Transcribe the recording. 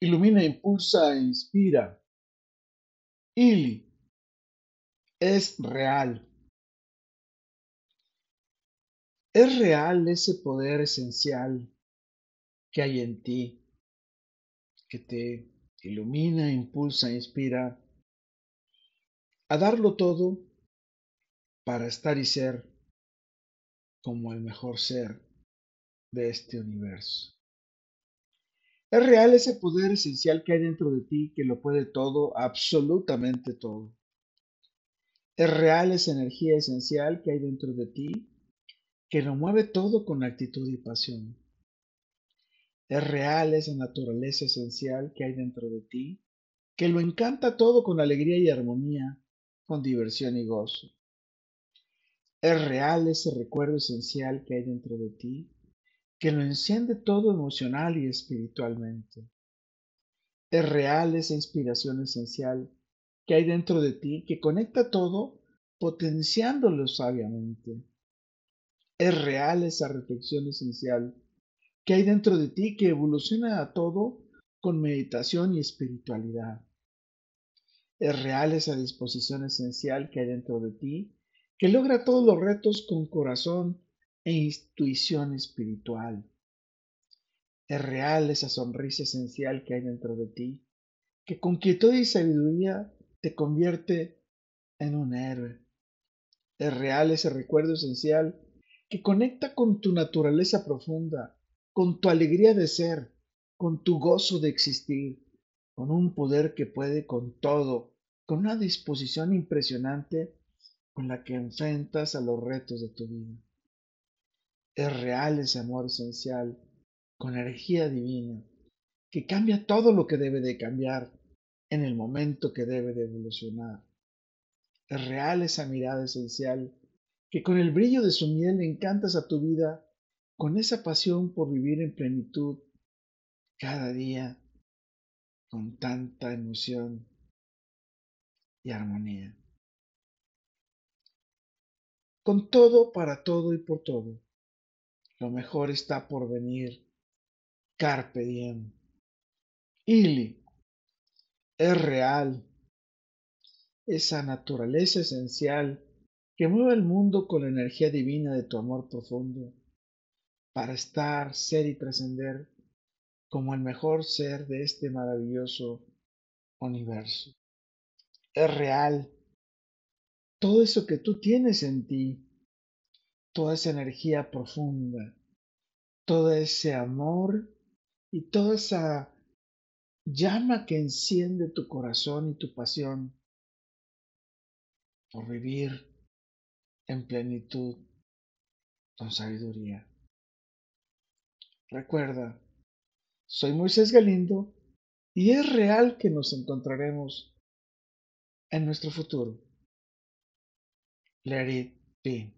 ilumina, impulsa e inspira. Ili es real. Es real ese poder esencial que hay en ti, que te ilumina, impulsa, inspira a darlo todo para estar y ser como el mejor ser de este universo. Es real ese poder esencial que hay dentro de ti que lo puede todo, absolutamente todo. Es real esa energía esencial que hay dentro de ti que lo mueve todo con actitud y pasión. Es real esa naturaleza esencial que hay dentro de ti que lo encanta todo con alegría y armonía, con diversión y gozo. Es real ese recuerdo esencial que hay dentro de ti que lo enciende todo emocional y espiritualmente. Es real esa inspiración esencial que hay dentro de ti que conecta todo potenciándolo sabiamente. Es real esa reflexión esencial que hay dentro de ti que evoluciona a todo con meditación y espiritualidad. Es real esa disposición esencial que hay dentro de ti que logra todos los retos con corazón e intuición espiritual. Es real esa sonrisa esencial que hay dentro de ti, que con quietud y sabiduría te convierte en un héroe. Es real ese recuerdo esencial que conecta con tu naturaleza profunda, con tu alegría de ser, con tu gozo de existir, con un poder que puede con todo, con una disposición impresionante con la que enfrentas a los retos de tu vida. Es real ese amor esencial, con energía divina, que cambia todo lo que debe de cambiar en el momento que debe de evolucionar. Es real esa mirada esencial que con el brillo de su miel encantas a tu vida con esa pasión por vivir en plenitud cada día con tanta emoción y armonía. Con todo, para todo y por todo. Lo mejor está por venir. Carpe diem. Ili es real. Esa naturaleza esencial que mueve el mundo con la energía divina de tu amor profundo para estar, ser y trascender como el mejor ser de este maravilloso universo. Es real todo eso que tú tienes en ti toda esa energía profunda, todo ese amor y toda esa llama que enciende tu corazón y tu pasión por vivir en plenitud con sabiduría. Recuerda, soy Moisés Galindo y es real que nos encontraremos en nuestro futuro. Let it be.